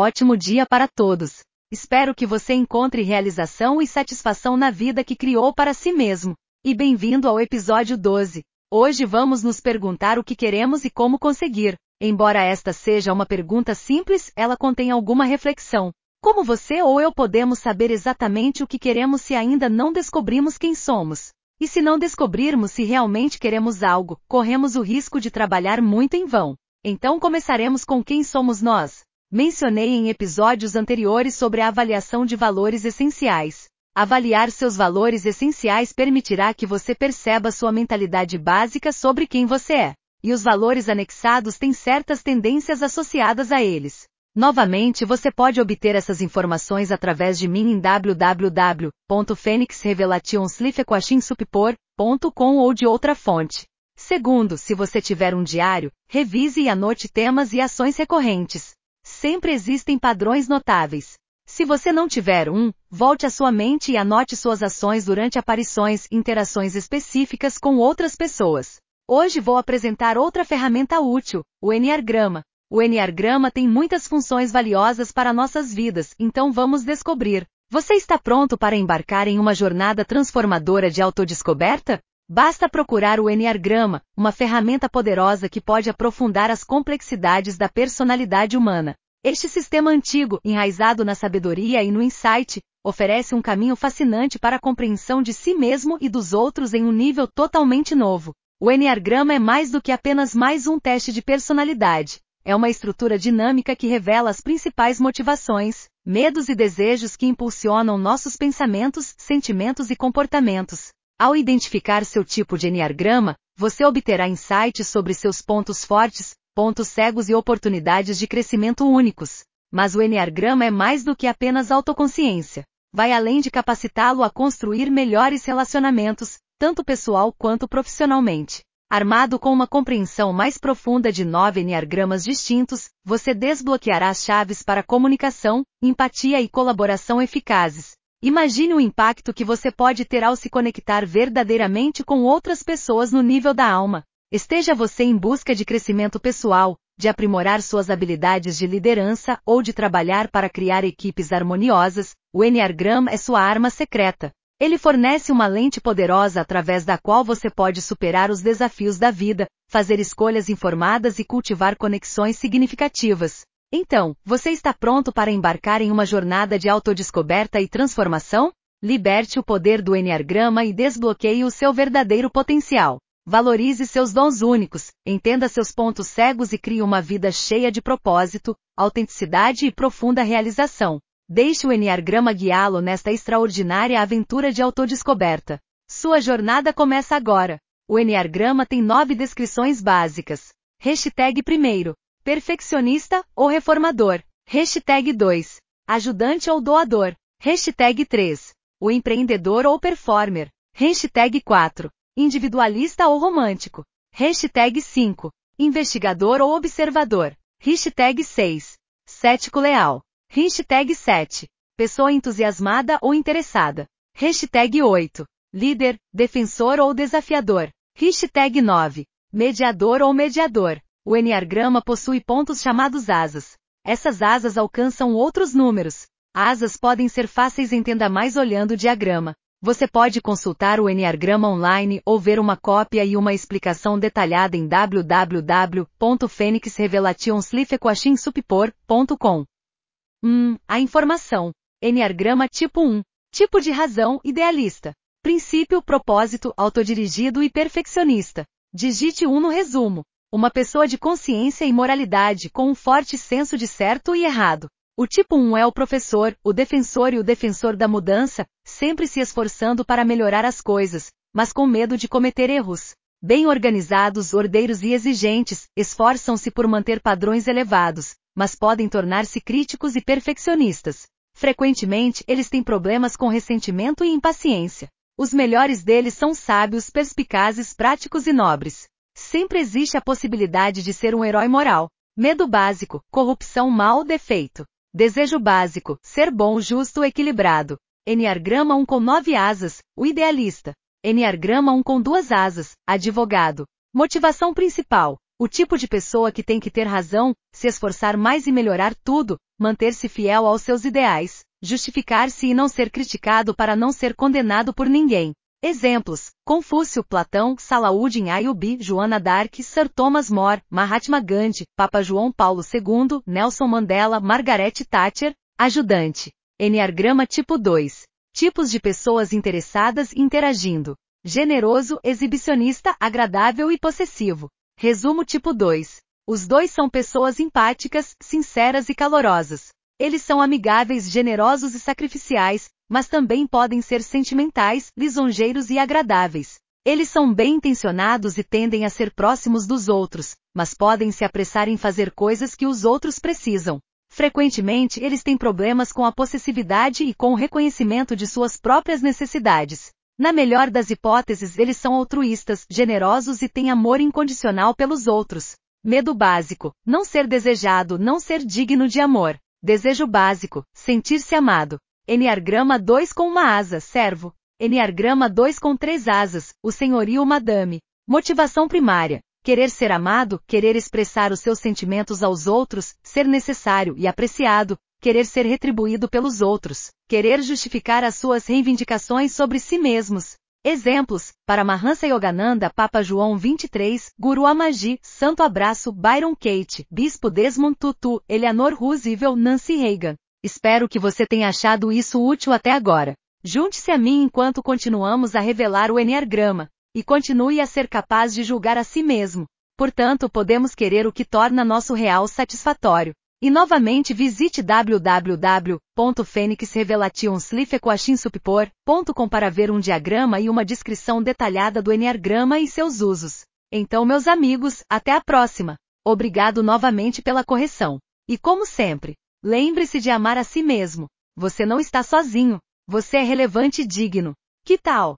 Ótimo dia para todos! Espero que você encontre realização e satisfação na vida que criou para si mesmo. E bem-vindo ao episódio 12. Hoje vamos nos perguntar o que queremos e como conseguir. Embora esta seja uma pergunta simples, ela contém alguma reflexão. Como você ou eu podemos saber exatamente o que queremos se ainda não descobrimos quem somos? E se não descobrirmos se realmente queremos algo, corremos o risco de trabalhar muito em vão. Então começaremos com quem somos nós. Mencionei em episódios anteriores sobre a avaliação de valores essenciais. Avaliar seus valores essenciais permitirá que você perceba sua mentalidade básica sobre quem você é. E os valores anexados têm certas tendências associadas a eles. Novamente, você pode obter essas informações através de mim em www.fenixrevelationslifequachinsupor.com ou de outra fonte. Segundo, se você tiver um diário, revise e anote temas e ações recorrentes. Sempre existem padrões notáveis. Se você não tiver um, volte à sua mente e anote suas ações durante aparições, interações específicas com outras pessoas. Hoje vou apresentar outra ferramenta útil, o Enneagrama. O Enneagrama tem muitas funções valiosas para nossas vidas, então vamos descobrir. Você está pronto para embarcar em uma jornada transformadora de autodescoberta? Basta procurar o Enneagrama, uma ferramenta poderosa que pode aprofundar as complexidades da personalidade humana. Este sistema antigo, enraizado na sabedoria e no insight, oferece um caminho fascinante para a compreensão de si mesmo e dos outros em um nível totalmente novo. O Enneagrama é mais do que apenas mais um teste de personalidade é uma estrutura dinâmica que revela as principais motivações, medos e desejos que impulsionam nossos pensamentos, sentimentos e comportamentos. Ao identificar seu tipo de enneagrama, você obterá insights sobre seus pontos fortes, pontos cegos e oportunidades de crescimento únicos. Mas o enneagrama é mais do que apenas autoconsciência. Vai além de capacitá-lo a construir melhores relacionamentos, tanto pessoal quanto profissionalmente. Armado com uma compreensão mais profunda de nove enneagramas distintos, você desbloqueará as chaves para comunicação, empatia e colaboração eficazes. Imagine o impacto que você pode ter ao se conectar verdadeiramente com outras pessoas no nível da alma. Esteja você em busca de crescimento pessoal, de aprimorar suas habilidades de liderança ou de trabalhar para criar equipes harmoniosas, o Enneagram é sua arma secreta. Ele fornece uma lente poderosa através da qual você pode superar os desafios da vida, fazer escolhas informadas e cultivar conexões significativas. Então, você está pronto para embarcar em uma jornada de autodescoberta e transformação? Liberte o poder do Enneagrama e desbloqueie o seu verdadeiro potencial. Valorize seus dons únicos, entenda seus pontos cegos e crie uma vida cheia de propósito, autenticidade e profunda realização. Deixe o Enneagrama guiá-lo nesta extraordinária aventura de autodescoberta. Sua jornada começa agora. O Enneagrama tem nove descrições básicas. Hashtag 1. Perfeccionista ou reformador. Hashtag 2. Ajudante ou doador. Hashtag 3. O empreendedor ou performer. Hashtag 4. Individualista ou romântico. Hashtag 5. Investigador ou observador. Hashtag 6. Cético leal. Hashtag 7. Pessoa entusiasmada ou interessada. Hashtag 8. Líder, defensor ou desafiador. Hashtag 9. Mediador ou mediador. O Enneagrama possui pontos chamados asas. Essas asas alcançam outros números. Asas podem ser fáceis entenda mais olhando o diagrama. Você pode consultar o Enneagrama online ou ver uma cópia e uma explicação detalhada em www.fenixrevelationslifequachinsupor.com. Hum, a informação. Enneagrama tipo 1. Tipo de razão, idealista. Princípio, propósito, autodirigido e perfeccionista. Digite 1 no resumo. Uma pessoa de consciência e moralidade com um forte senso de certo e errado. O tipo 1 é o professor, o defensor e o defensor da mudança, sempre se esforçando para melhorar as coisas, mas com medo de cometer erros. Bem organizados, ordeiros e exigentes, esforçam-se por manter padrões elevados, mas podem tornar-se críticos e perfeccionistas. Frequentemente, eles têm problemas com ressentimento e impaciência. Os melhores deles são sábios, perspicazes, práticos e nobres. Sempre existe a possibilidade de ser um herói moral. Medo básico, corrupção mal, defeito. Desejo básico, ser bom, justo, equilibrado. Enneagrama 1 com nove asas, o idealista. Enneagrama 1 com duas asas, advogado. Motivação principal, o tipo de pessoa que tem que ter razão, se esforçar mais e melhorar tudo, manter-se fiel aos seus ideais, justificar-se e não ser criticado para não ser condenado por ninguém. Exemplos: Confúcio, Platão, Salahuddin Ayubi, Joana Dark, Sir Thomas More, Mahatma Gandhi, Papa João Paulo II, Nelson Mandela, Margaret Thatcher, ajudante. Enneagrama tipo 2. Tipos de pessoas interessadas interagindo. Generoso, exibicionista, agradável e possessivo. Resumo tipo 2. Os dois são pessoas empáticas, sinceras e calorosas. Eles são amigáveis, generosos e sacrificiais, mas também podem ser sentimentais, lisonjeiros e agradáveis. Eles são bem intencionados e tendem a ser próximos dos outros, mas podem se apressar em fazer coisas que os outros precisam. Frequentemente, eles têm problemas com a possessividade e com o reconhecimento de suas próprias necessidades. Na melhor das hipóteses, eles são altruístas, generosos e têm amor incondicional pelos outros. Medo básico: não ser desejado, não ser digno de amor. Desejo básico: sentir-se amado. Enneagrama 2 com uma asa, servo. Enneagrama 2 com três asas, o senhorio madame. Motivação primária: querer ser amado, querer expressar os seus sentimentos aos outros, ser necessário e apreciado, querer ser retribuído pelos outros, querer justificar as suas reivindicações sobre si mesmos. Exemplos: para Mahansa Yogananda, Papa João 23, Guru Amaji, Santo Abraço, Byron Kate, Bispo Desmond Tutu, Eleanor Roosevelt, Nancy Reagan. Espero que você tenha achado isso útil até agora. Junte-se a mim enquanto continuamos a revelar o Enneagrama, e continue a ser capaz de julgar a si mesmo. Portanto, podemos querer o que torna nosso real satisfatório. E novamente visite www.fênixrevelationslifecoachinsupor.com para ver um diagrama e uma descrição detalhada do Enneagrama e seus usos. Então, meus amigos, até a próxima. Obrigado novamente pela correção. E como sempre, Lembre-se de amar a si mesmo. Você não está sozinho. Você é relevante e digno. Que tal?